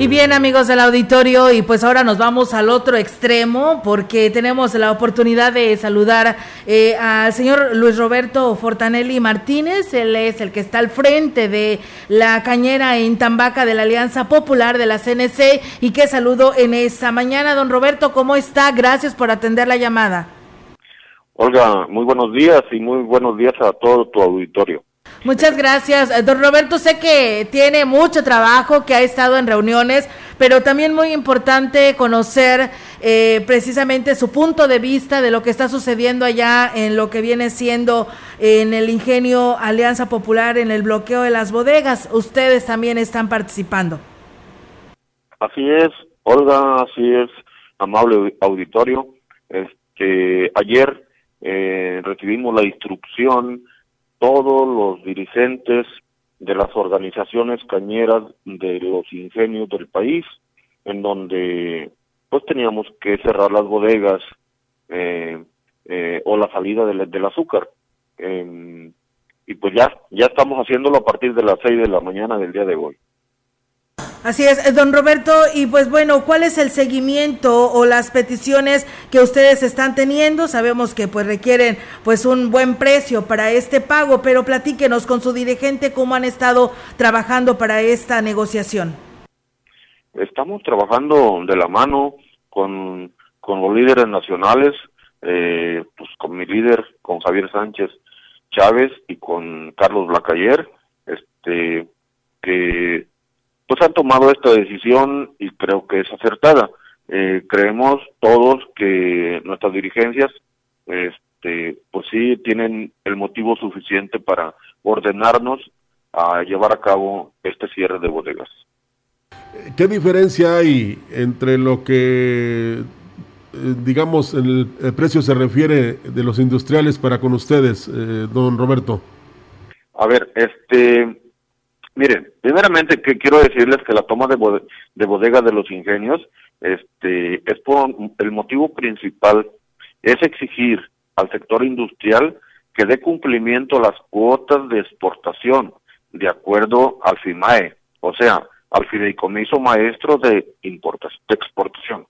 Y bien amigos del auditorio, y pues ahora nos vamos al otro extremo porque tenemos la oportunidad de saludar eh, al señor Luis Roberto Fortanelli Martínez, él es el que está al frente de la cañera en Tambaca de la Alianza Popular de la CNC y que saludo en esta mañana. Don Roberto, ¿cómo está? Gracias por atender la llamada. Olga, muy buenos días y muy buenos días a todo tu auditorio. Muchas gracias. Eh, don Roberto, sé que tiene mucho trabajo, que ha estado en reuniones, pero también muy importante conocer eh, precisamente su punto de vista de lo que está sucediendo allá en lo que viene siendo en el ingenio Alianza Popular, en el bloqueo de las bodegas. Ustedes también están participando. Así es, Olga, así es, amable auditorio. Este, ayer eh, recibimos la instrucción todos los dirigentes de las organizaciones cañeras de los ingenios del país, en donde pues teníamos que cerrar las bodegas eh, eh, o la salida del, azúcar. Eh, y pues ya, ya estamos haciéndolo a partir de las seis de la mañana del día de hoy. Así es, eh, don Roberto, y pues bueno, ¿cuál es el seguimiento o las peticiones que ustedes están teniendo? Sabemos que pues requieren pues un buen precio para este pago, pero platíquenos con su dirigente cómo han estado trabajando para esta negociación. Estamos trabajando de la mano con, con los líderes nacionales, eh, pues con mi líder, con Javier Sánchez Chávez y con Carlos Blacayer, este este, pues han tomado esta decisión y creo que es acertada. Eh, creemos todos que nuestras dirigencias, este, pues sí tienen el motivo suficiente para ordenarnos a llevar a cabo este cierre de bodegas. ¿Qué diferencia hay entre lo que, eh, digamos, el, el, precio se refiere de los industriales para con ustedes, eh, don Roberto? A ver, este, miren, primeramente que quiero decirles que la toma de, bodega de los ingenios, este, es por el motivo principal es exigir al sector industrial que dé cumplimiento a las cuotas de exportación de acuerdo al FIMAE, o sea, al fideicomiso maestro de, de exportación.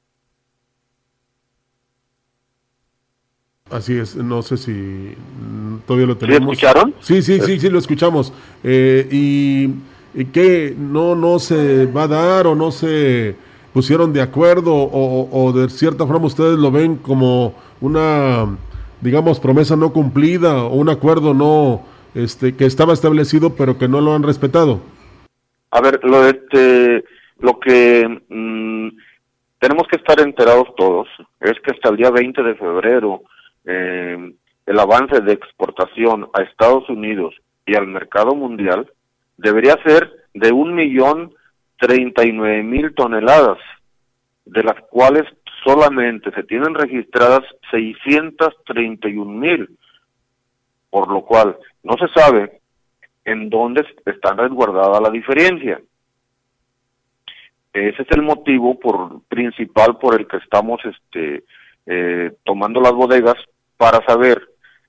Así es, no sé si mm, todavía lo tenemos. ¿Sí escucharon? Sí, sí, sí, sí, lo escuchamos. Eh, y, y que no, no se va a dar o no se pusieron de acuerdo o, o, de cierta forma ustedes lo ven como una, digamos, promesa no cumplida o un acuerdo no, este, que estaba establecido pero que no lo han respetado. A ver, lo, este, lo que mmm, tenemos que estar enterados todos es que hasta el día 20 de febrero eh, el avance de exportación a Estados Unidos y al mercado mundial debería ser de un millón treinta y nueve mil toneladas, de las cuales solamente se tienen registradas seiscientas treinta y un mil, por lo cual no se sabe en dónde está resguardada la diferencia. Ese es el motivo por principal por el que estamos este eh, tomando las bodegas para saber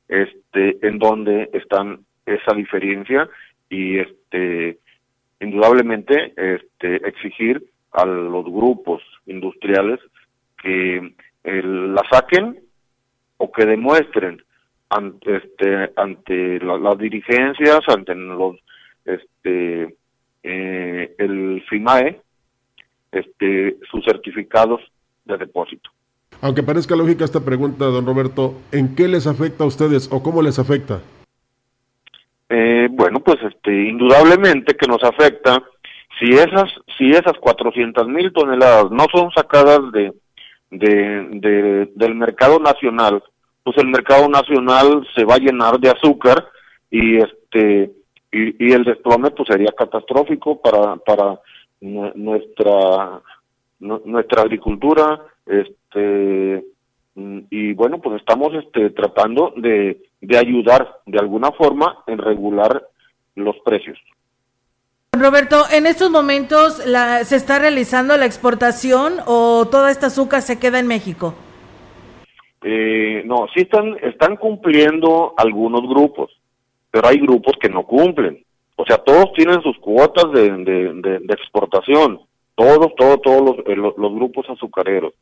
este en dónde están esa diferencia y este indudablemente este exigir a los grupos industriales que eh, la saquen o que demuestren ante este ante la, las dirigencias ante los este eh, el FIMAE este sus certificados de depósito aunque parezca lógica esta pregunta, don Roberto, ¿en qué les afecta a ustedes o cómo les afecta? Eh, bueno, pues este, indudablemente que nos afecta si esas, si esas 400 mil toneladas no son sacadas de, de, de, del mercado nacional, pues el mercado nacional se va a llenar de azúcar y este y, y el desplome pues sería catastrófico para para nuestra nuestra agricultura este y bueno pues estamos este tratando de, de ayudar de alguna forma en regular los precios Roberto, en estos momentos la, se está realizando la exportación o toda esta azúcar se queda en México. Eh, no, sí están están cumpliendo algunos grupos, pero hay grupos que no cumplen. O sea, todos tienen sus cuotas de, de, de, de exportación, todos, todos, todos los, eh, los, los grupos azucareros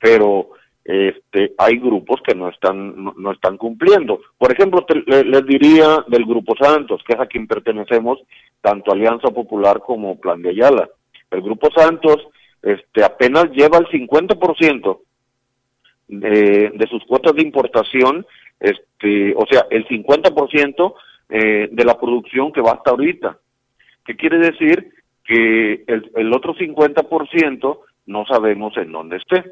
pero este hay grupos que no están no, no están cumpliendo. Por ejemplo, te, le, les diría del Grupo Santos, que es a quien pertenecemos, tanto Alianza Popular como Plan de Ayala. El Grupo Santos este apenas lleva el 50% de, de sus cuotas de importación, este, o sea, el 50% eh, de la producción que va hasta ahorita. ¿Qué quiere decir? Que el, el otro 50% no sabemos en dónde esté.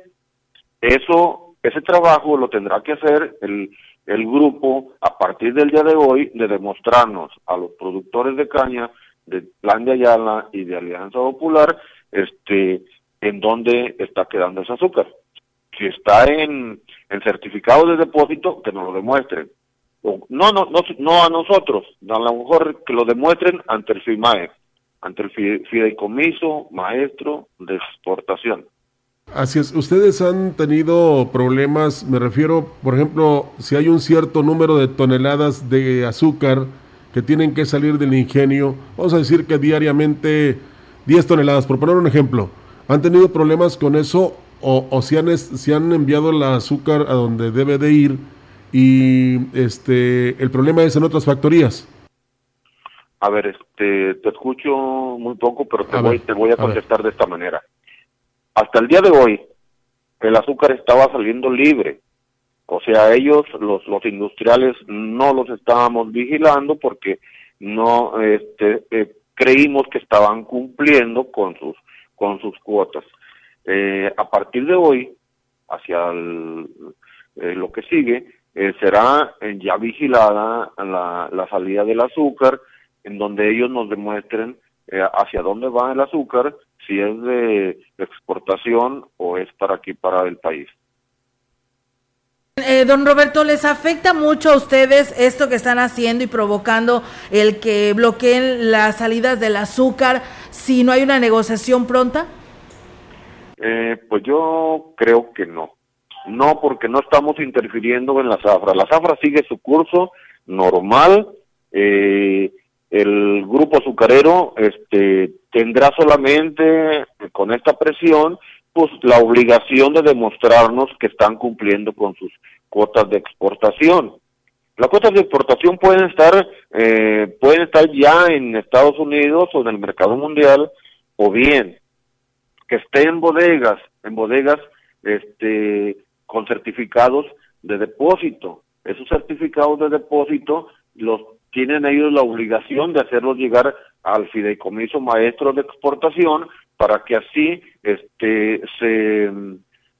Eso, ese trabajo lo tendrá que hacer el, el grupo a partir del día de hoy de demostrarnos a los productores de caña de Plan de Ayala y de Alianza Popular este en dónde está quedando ese azúcar. Si está en, en certificado de depósito, que nos lo demuestren. No, no, no, no a nosotros, a lo mejor que lo demuestren ante el FIMAE, ante el fideicomiso maestro de exportación. Así es, ustedes han tenido problemas, me refiero, por ejemplo, si hay un cierto número de toneladas de azúcar que tienen que salir del ingenio, vamos a decir que diariamente 10 toneladas, por poner un ejemplo, ¿han tenido problemas con eso o, o si, han, si han enviado el azúcar a donde debe de ir y este el problema es en otras factorías? A ver, este, te escucho muy poco, pero te, voy, ver, te voy a contestar a de esta manera hasta el día de hoy el azúcar estaba saliendo libre. O sea, ellos, los, los industriales, no los estábamos vigilando porque no, este, eh, creímos que estaban cumpliendo con sus con sus cuotas. Eh, a partir de hoy, hacia eh, lo que sigue, eh, será ya vigilada la, la, salida del azúcar, en donde ellos nos demuestren hacia dónde va el azúcar, si es de exportación o es para aquí, para el país. Eh, don Roberto, ¿les afecta mucho a ustedes esto que están haciendo y provocando el que bloqueen las salidas del azúcar si no hay una negociación pronta? Eh, pues yo creo que no. No, porque no estamos interfiriendo en la zafra. La zafra sigue su curso normal. Eh, el grupo azucarero este, tendrá solamente con esta presión pues la obligación de demostrarnos que están cumpliendo con sus cuotas de exportación. Las cuotas de exportación pueden estar eh, pueden estar ya en Estados Unidos o en el mercado mundial o bien que estén en bodegas, en bodegas este con certificados de depósito. Esos certificados de depósito los tienen ellos la obligación de hacerlos llegar al fideicomiso maestro de exportación para que así este se,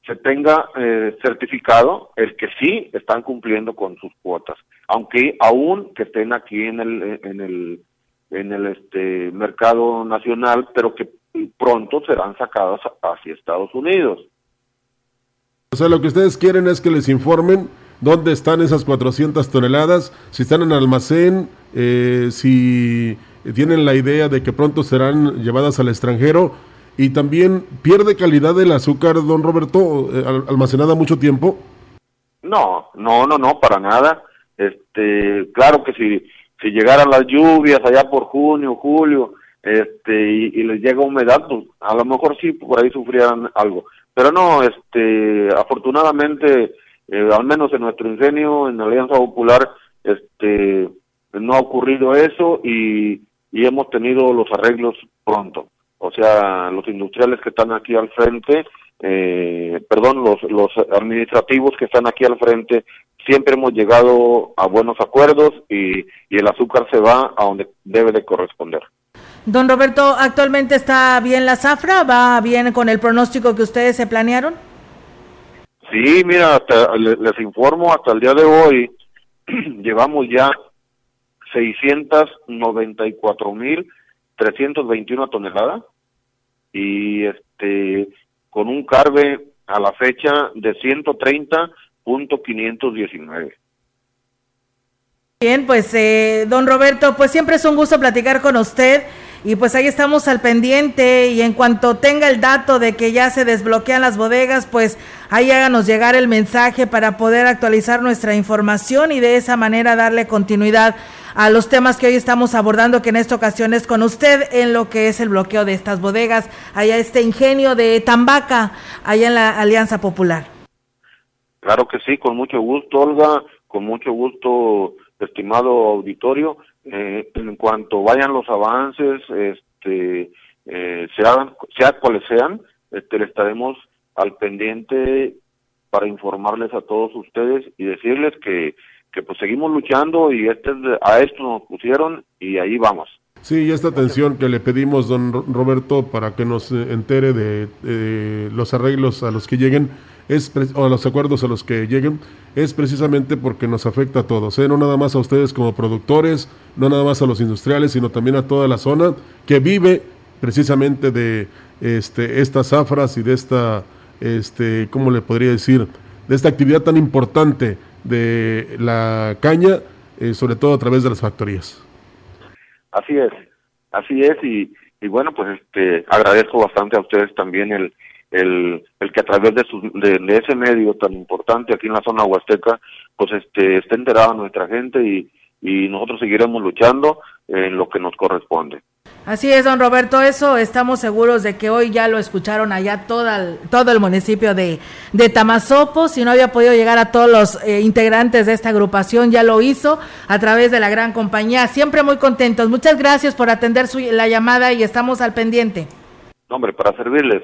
se tenga eh, certificado el que sí están cumpliendo con sus cuotas, aunque aún que estén aquí en el en el en el este mercado nacional, pero que pronto serán sacados hacia Estados Unidos. O sea, lo que ustedes quieren es que les informen dónde están esas 400 toneladas, si están en almacén, eh, si tienen la idea de que pronto serán llevadas al extranjero y también pierde calidad el azúcar, don Roberto, eh, almacenada mucho tiempo. No, no, no, no, para nada. Este, claro que si si llegaran las lluvias allá por junio, julio, este y, les llega humedad, pues a lo mejor sí por ahí sufrían algo. Pero no, este, afortunadamente, eh, al menos en nuestro ingenio, en Alianza Popular, este, no ha ocurrido eso y, y hemos tenido los arreglos pronto. O sea, los industriales que están aquí al frente, eh, perdón, los, los administrativos que están aquí al frente, siempre hemos llegado a buenos acuerdos y, y el azúcar se va a donde debe de corresponder. Don Roberto, ¿actualmente está bien la zafra? ¿Va bien con el pronóstico que ustedes se planearon? Sí, mira, les informo, hasta el día de hoy llevamos ya 694 mil 321 toneladas y este con un carbe a la fecha de 130.519. Bien, pues eh, don Roberto, pues siempre es un gusto platicar con usted y pues ahí estamos al pendiente y en cuanto tenga el dato de que ya se desbloquean las bodegas, pues ahí háganos llegar el mensaje para poder actualizar nuestra información y de esa manera darle continuidad a los temas que hoy estamos abordando, que en esta ocasión es con usted en lo que es el bloqueo de estas bodegas, allá este ingenio de Tambaca, allá en la Alianza Popular. Claro que sí, con mucho gusto, Olga, con mucho gusto, estimado auditorio. Eh, en cuanto vayan los avances, este, eh, sean, sea cuales sean, este, le estaremos al pendiente para informarles a todos ustedes y decirles que, que pues seguimos luchando y este, a esto nos pusieron y ahí vamos. Sí, y esta atención que le pedimos, don Roberto, para que nos entere de los arreglos a los que lleguen, es, o los acuerdos a los que lleguen, es precisamente porque nos afecta a todos, ¿eh? no nada más a ustedes como productores, no nada más a los industriales, sino también a toda la zona que vive precisamente de este, estas zafras y de esta, este, ¿cómo le podría decir? De esta actividad tan importante de la caña, eh, sobre todo a través de las factorías. Así es, así es, y, y bueno, pues este, agradezco bastante a ustedes también el, el, el que a través de, su, de, ese medio tan importante aquí en la zona huasteca, pues este, esté enterada nuestra gente y, y nosotros seguiremos luchando en lo que nos corresponde. Así es, don Roberto, eso estamos seguros de que hoy ya lo escucharon allá todo el, todo el municipio de, de Tamazopo. Si no había podido llegar a todos los eh, integrantes de esta agrupación, ya lo hizo a través de la gran compañía. Siempre muy contentos. Muchas gracias por atender su, la llamada y estamos al pendiente. hombre, para servirles.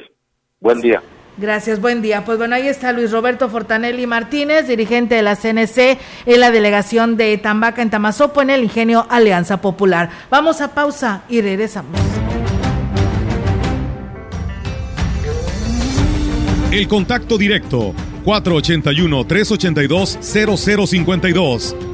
Buen día. Gracias, buen día. Pues bueno, ahí está Luis Roberto Fortanelli Martínez, dirigente de la CNC en la delegación de Tambaca en Tamazopo en el Ingenio Alianza Popular. Vamos a pausa y regresamos. El contacto directo 481-382-0052.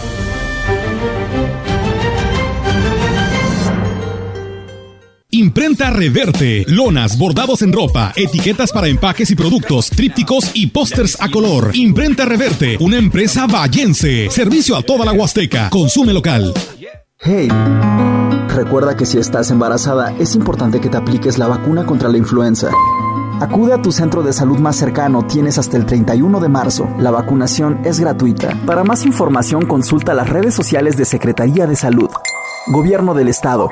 Imprenta Reverte, lonas, bordados en ropa, etiquetas para empaques y productos, trípticos y pósters a color. Imprenta Reverte, una empresa vallense. Servicio a toda la Huasteca. Consume local. Hey, recuerda que si estás embarazada es importante que te apliques la vacuna contra la influenza. Acude a tu centro de salud más cercano, tienes hasta el 31 de marzo. La vacunación es gratuita. Para más información consulta las redes sociales de Secretaría de Salud. Gobierno del Estado.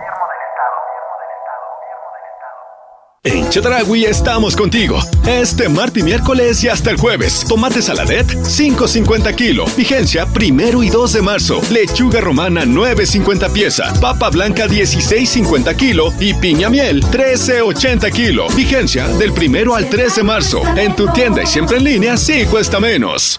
En Chedragui estamos contigo. Este martes y miércoles y hasta el jueves. Tomate saladet, 5.50 kilo. Vigencia primero y 2 de marzo. Lechuga romana, 9.50 pieza. Papa blanca, 16.50 kilo. Y piña miel, 13.80 kilo. Vigencia del primero al 3 de marzo. En tu tienda y siempre en línea, sí cuesta menos.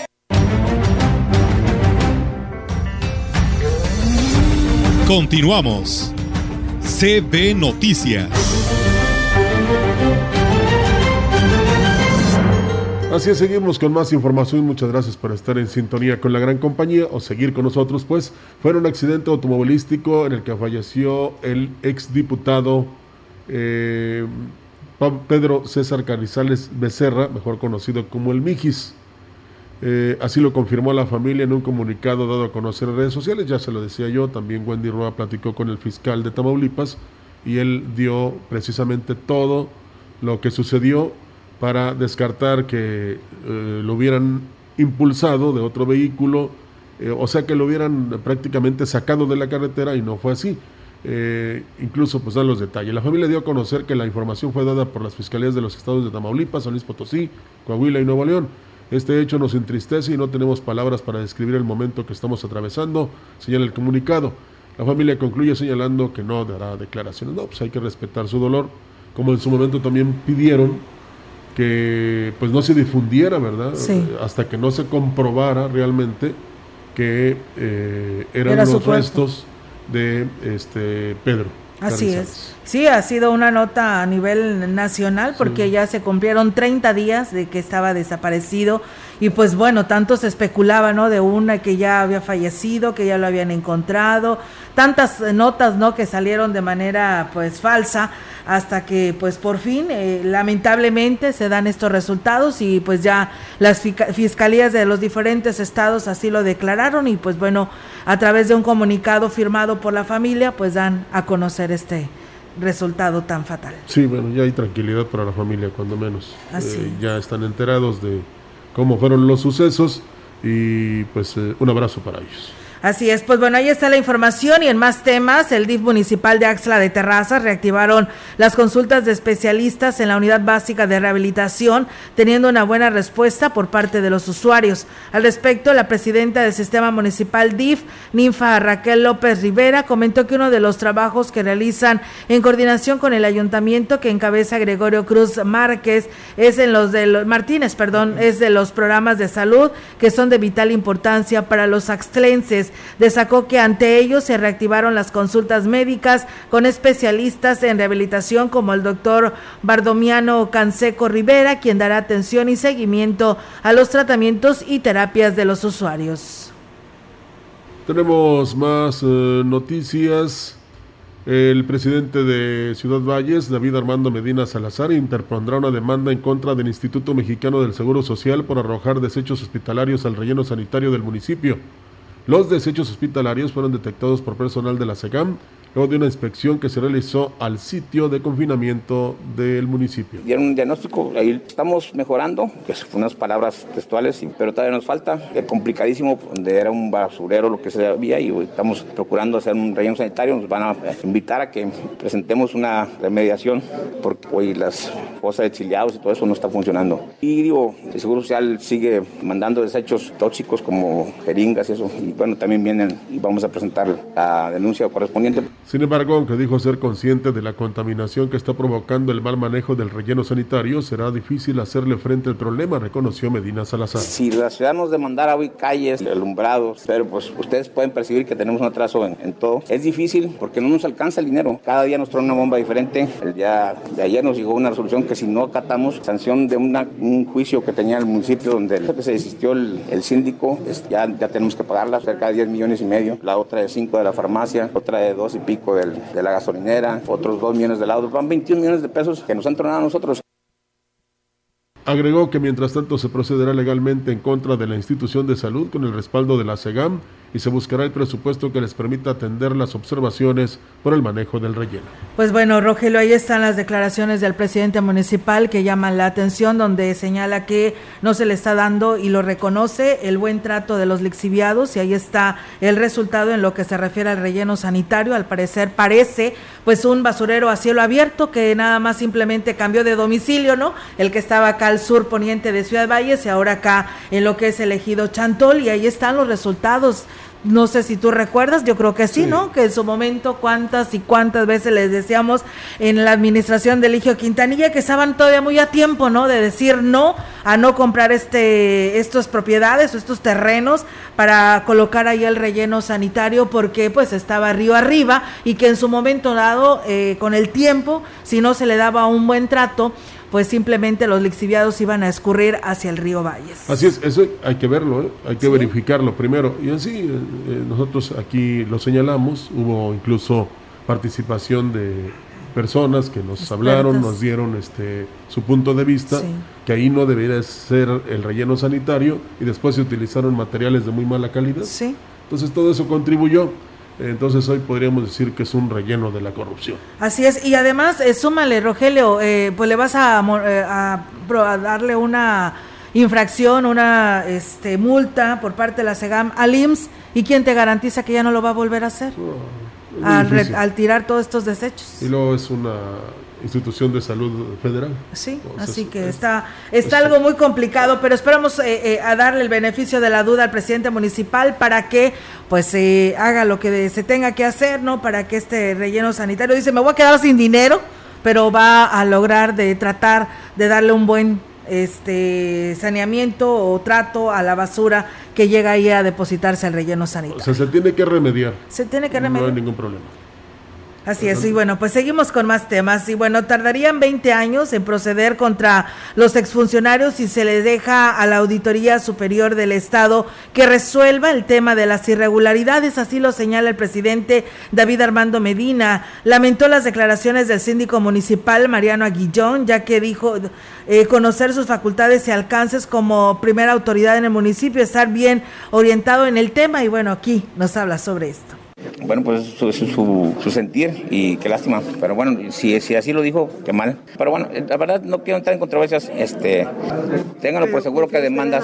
Continuamos. CB Noticias. Así es, seguimos con más información. Muchas gracias por estar en sintonía con la gran compañía o seguir con nosotros. Pues fue un accidente automovilístico en el que falleció el exdiputado eh, Pedro César Carrizales Becerra, mejor conocido como el Mijis. Eh, así lo confirmó la familia en un comunicado dado a conocer en redes sociales. Ya se lo decía yo, también Wendy Roa platicó con el fiscal de Tamaulipas y él dio precisamente todo lo que sucedió para descartar que eh, lo hubieran impulsado de otro vehículo, eh, o sea que lo hubieran prácticamente sacado de la carretera y no fue así. Eh, incluso pues dan los detalles. La familia dio a conocer que la información fue dada por las fiscalías de los estados de Tamaulipas, San Luis Potosí, Coahuila y Nuevo León. Este hecho nos entristece y no tenemos palabras para describir el momento que estamos atravesando, señala el comunicado. La familia concluye señalando que no dará declaraciones. No, pues hay que respetar su dolor, como en su momento también pidieron que pues no se difundiera, ¿verdad? Sí. Hasta que no se comprobara realmente que eh, eran Era los restos de este Pedro. Así es. Sí, ha sido una nota a nivel nacional porque ya se cumplieron 30 días de que estaba desaparecido y pues bueno, tanto se especulaba, ¿no? De una que ya había fallecido, que ya lo habían encontrado, tantas eh, notas, ¿no? Que salieron de manera pues falsa hasta que pues por fin, eh, lamentablemente, se dan estos resultados y pues ya las fiscalías de los diferentes estados así lo declararon y pues bueno, a través de un comunicado firmado por la familia, pues dan a conocer este resultado tan fatal. Sí, bueno, ya hay tranquilidad para la familia, cuando menos. Así Eh, ya están enterados de cómo fueron los sucesos y pues eh, un abrazo para ellos. Así es, pues bueno, ahí está la información y en más temas, el DIF municipal de Axla de Terrazas reactivaron las consultas de especialistas en la unidad básica de rehabilitación, teniendo una buena respuesta por parte de los usuarios. Al respecto, la presidenta del sistema municipal DIF, Ninfa Raquel López Rivera, comentó que uno de los trabajos que realizan en coordinación con el ayuntamiento que encabeza Gregorio Cruz Márquez es en los de los Martínez, perdón, es de los programas de salud que son de vital importancia para los axtlenses Destacó que ante ellos se reactivaron las consultas médicas con especialistas en rehabilitación como el doctor Bardomiano Canseco Rivera, quien dará atención y seguimiento a los tratamientos y terapias de los usuarios. Tenemos más eh, noticias. El presidente de Ciudad Valles, David Armando Medina Salazar, interpondrá una demanda en contra del Instituto Mexicano del Seguro Social por arrojar desechos hospitalarios al relleno sanitario del municipio. Los desechos hospitalarios fueron detectados por personal de la SEGAM luego de una inspección que se realizó al sitio de confinamiento del municipio. Dieron un diagnóstico, ahí estamos mejorando, que son unas palabras textuales, pero todavía nos falta. Es complicadísimo, donde era un basurero lo que se había y estamos procurando hacer un relleno sanitario. Nos van a invitar a que presentemos una remediación porque hoy las fosas de exiliados y todo eso no está funcionando. Y digo, el Seguro Social sigue mandando desechos tóxicos como jeringas y eso. Y bueno, también vienen y vamos a presentar la denuncia correspondiente. Sin embargo, aunque dijo ser consciente de la contaminación que está provocando el mal manejo del relleno sanitario, será difícil hacerle frente al problema, reconoció Medina Salazar. Si la ciudad nos demandara hoy calles, alumbrados, pero pues ustedes pueden percibir que tenemos un atraso en, todo. Es difícil porque no nos alcanza el dinero. Cada día nos trae una bomba diferente. El día de ayer nos llegó una resolución que si no acatamos, sanción de un juicio que tenía el municipio donde se desistió el, síndico, ya, ya tenemos que pagarla, cerca de 10 millones y medio. La otra de 5 de la farmacia, otra de 2 y pico de la gasolinera, otros 2 millones de lados, van 21 millones de pesos que nos han tronado a nosotros. Agregó que mientras tanto se procederá legalmente en contra de la institución de salud con el respaldo de la SEGAM y se buscará el presupuesto que les permita atender las observaciones por el manejo del relleno. Pues bueno, Rogelio, ahí están las declaraciones del presidente municipal que llaman la atención, donde señala que no se le está dando y lo reconoce el buen trato de los lixiviados y ahí está el resultado en lo que se refiere al relleno sanitario. Al parecer parece pues un basurero a cielo abierto que nada más simplemente cambió de domicilio, ¿no? El que estaba acá al sur poniente de Ciudad Valles y ahora acá en lo que es elegido Chantol y ahí están los resultados no sé si tú recuerdas, yo creo que sí, ¿no? Que en su momento cuántas y cuántas veces les decíamos en la administración de Eligio Quintanilla que estaban todavía muy a tiempo, ¿no? De decir no a no comprar este estas propiedades o estos terrenos para colocar ahí el relleno sanitario porque pues estaba río arriba y que en su momento dado, eh, con el tiempo, si no se le daba un buen trato, pues simplemente los lixiviados iban a escurrir hacia el río Valles. Así es, eso hay que verlo, ¿eh? hay que verificarlo primero. Y así, eh, eh, nosotros aquí lo señalamos, hubo incluso participación de personas que nos hablaron, nos dieron este su punto de vista, que ahí no debería ser el relleno sanitario y después se utilizaron materiales de muy mala calidad. Sí. Entonces todo eso contribuyó entonces hoy podríamos decir que es un relleno de la corrupción. Así es, y además, eh, súmale, Rogelio, eh, pues le vas a, eh, a, darle una infracción, una este, multa por parte de la SEGAM al IMSS, ¿y quién te garantiza que ya no lo va a volver a hacer? Al, al, tirar todos estos desechos. Y luego es una institución de salud federal. Sí, así que está, está algo muy complicado, pero esperamos eh, eh, a darle el beneficio de la duda al presidente municipal para que pues se haga lo que se tenga que hacer, ¿no? Para que este relleno sanitario dice, me voy a quedar sin dinero, pero va a lograr de tratar de darle un buen este saneamiento o trato a la basura que llega ahí a depositarse al relleno sanitario. O sea, se tiene que remediar. Se tiene que remediar. No hay ningún problema. Así es, y bueno, pues seguimos con más temas. Y bueno, tardarían 20 años en proceder contra los exfuncionarios si se les deja a la Auditoría Superior del Estado que resuelva el tema de las irregularidades. Así lo señala el presidente David Armando Medina. Lamentó las declaraciones del síndico municipal Mariano Aguillón, ya que dijo eh, conocer sus facultades y alcances como primera autoridad en el municipio, estar bien orientado en el tema. Y bueno, aquí nos habla sobre esto Bueno, pues eso es su, su, sentir y qué lástima. Pero bueno, si, si así lo dijo, qué mal. Pero bueno, la verdad no quiero entrar en controversias. Este, ténganlo por seguro que demandas.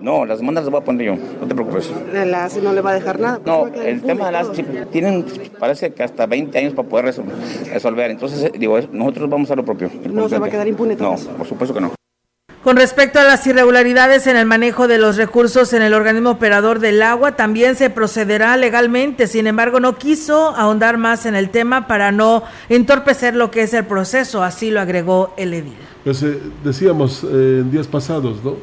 No, las demandas las voy a poner yo, no te preocupes. La ACE no le va a dejar nada. No, el tema de las tienen, parece que hasta 20 años para poder resolver. Entonces, digo, nosotros vamos a lo propio. No se va a quedar impune. No, por supuesto que no. Con respecto a las irregularidades en el manejo de los recursos en el organismo operador del agua, también se procederá legalmente. Sin embargo, no quiso ahondar más en el tema para no entorpecer lo que es el proceso. Así lo agregó el edil. Pues eh, decíamos eh, en días pasados, ¿no?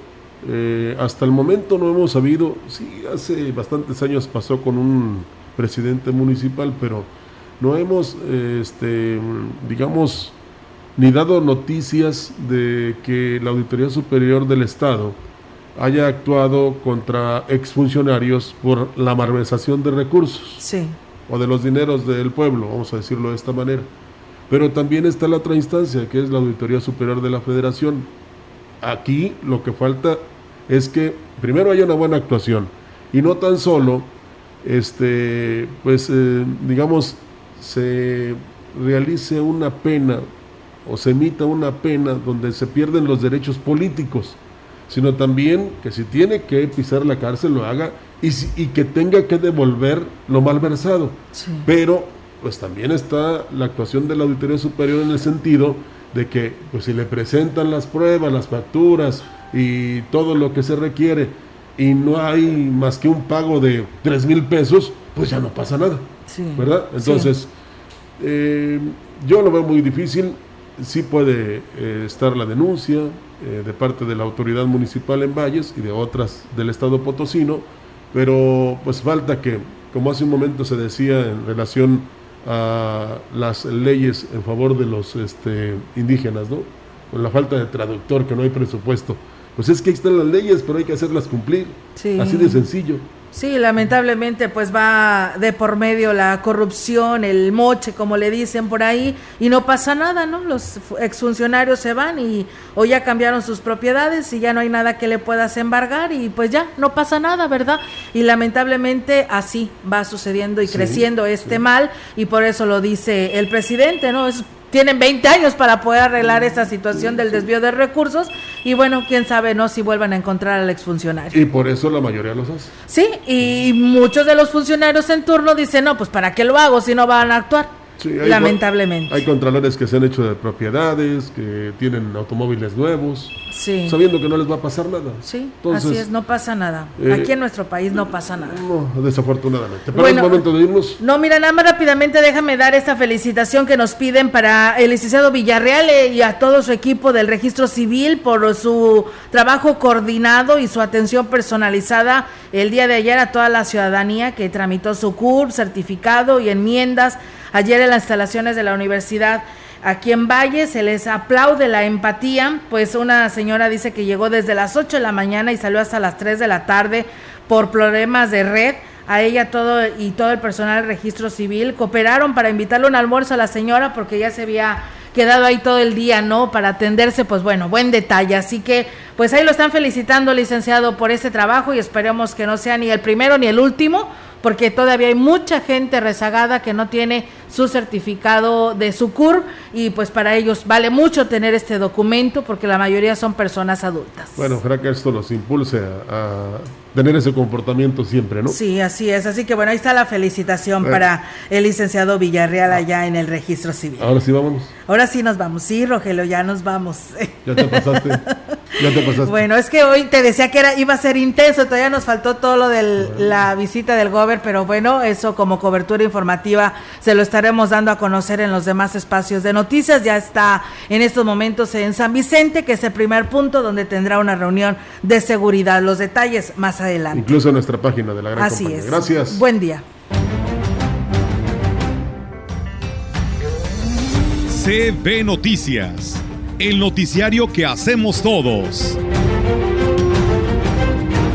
Eh, hasta el momento no hemos sabido, sí, hace bastantes años pasó con un presidente municipal, pero no hemos, este, digamos, ni dado noticias de que la Auditoría Superior del Estado haya actuado contra exfuncionarios por la malversación de recursos sí. o de los dineros del pueblo, vamos a decirlo de esta manera. Pero también está la otra instancia, que es la Auditoría Superior de la Federación. Aquí lo que falta es que primero haya una buena actuación y no tan solo, este, pues, eh, digamos, se realice una pena o se emita una pena donde se pierden los derechos políticos, sino también que si tiene que pisar la cárcel lo haga y, y que tenga que devolver lo malversado. Pero pues también está la actuación de la Auditoría Superior en el sentido de que pues si le presentan las pruebas, las facturas y todo lo que se requiere y no hay más que un pago de 3 mil pesos, pues ya no pasa nada. ¿Verdad? Entonces, eh, yo lo veo muy difícil sí puede eh, estar la denuncia eh, de parte de la autoridad municipal en Valles y de otras del estado potosino, pero pues falta que, como hace un momento se decía en relación a las leyes en favor de los este, indígenas, ¿no? Con la falta de traductor, que no hay presupuesto. Pues es que ahí están las leyes, pero hay que hacerlas cumplir. Así de sencillo. Sí, lamentablemente pues va de por medio la corrupción, el moche, como le dicen por ahí, y no pasa nada, ¿no? Los exfuncionarios se van y o ya cambiaron sus propiedades y ya no hay nada que le puedas embargar y pues ya no pasa nada, ¿verdad? Y lamentablemente así va sucediendo y creciendo este mal y por eso lo dice el presidente, ¿no? Es tienen 20 años para poder arreglar esta situación del desvío de recursos y bueno, quién sabe no si vuelvan a encontrar al exfuncionario. Y por eso la mayoría los hace. Sí, y muchos de los funcionarios en turno dicen, no, pues ¿para qué lo hago si no van a actuar? Lamentablemente. Hay contralores que se han hecho de propiedades, que tienen automóviles nuevos, sabiendo que no les va a pasar nada. Sí, así es, no pasa nada. Eh, Aquí en nuestro país no pasa nada. No, desafortunadamente. Pero es momento de irnos. No, mira, nada más rápidamente déjame dar esta felicitación que nos piden para el licenciado Villarreal y a todo su equipo del registro civil por su trabajo coordinado y su atención personalizada el día de ayer a toda la ciudadanía que tramitó su CURP, certificado y enmiendas Ayer en las instalaciones de la universidad aquí en Valle se les aplaude la empatía, pues una señora dice que llegó desde las 8 de la mañana y salió hasta las 3 de la tarde por problemas de red. A ella todo y todo el personal del registro civil cooperaron para invitarle un almuerzo a la señora porque ya se había quedado ahí todo el día, ¿no? Para atenderse, pues bueno, buen detalle. Así que, pues ahí lo están felicitando, licenciado, por este trabajo y esperemos que no sea ni el primero ni el último, porque todavía hay mucha gente rezagada que no tiene su certificado de SUCUR y pues para ellos vale mucho tener este documento porque la mayoría son personas adultas. Bueno, ojalá que esto los impulse a, tener ese comportamiento siempre, ¿no? Sí, así es. Así que bueno, ahí está la felicitación para el licenciado Villarreal allá en el registro civil. Ahora sí vámonos. Ahora sí nos vamos. Sí, Rogelio, ya nos vamos. Ya te pasaste. ya te pasaste. Bueno, es que hoy te decía que era iba a ser intenso, todavía nos faltó todo lo de la visita del Gober, pero bueno, eso como cobertura informativa se lo estaremos dando a conocer en los demás espacios de noticias. Ya está en estos momentos en San Vicente, que es el primer punto donde tendrá una reunión de seguridad. Los detalles más adelante. Incluso en nuestra página de la gran Así es. Gracias. Buen día. CB Noticias, el noticiario que hacemos todos.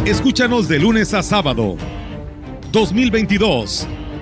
Escúchanos de lunes a sábado. 2022.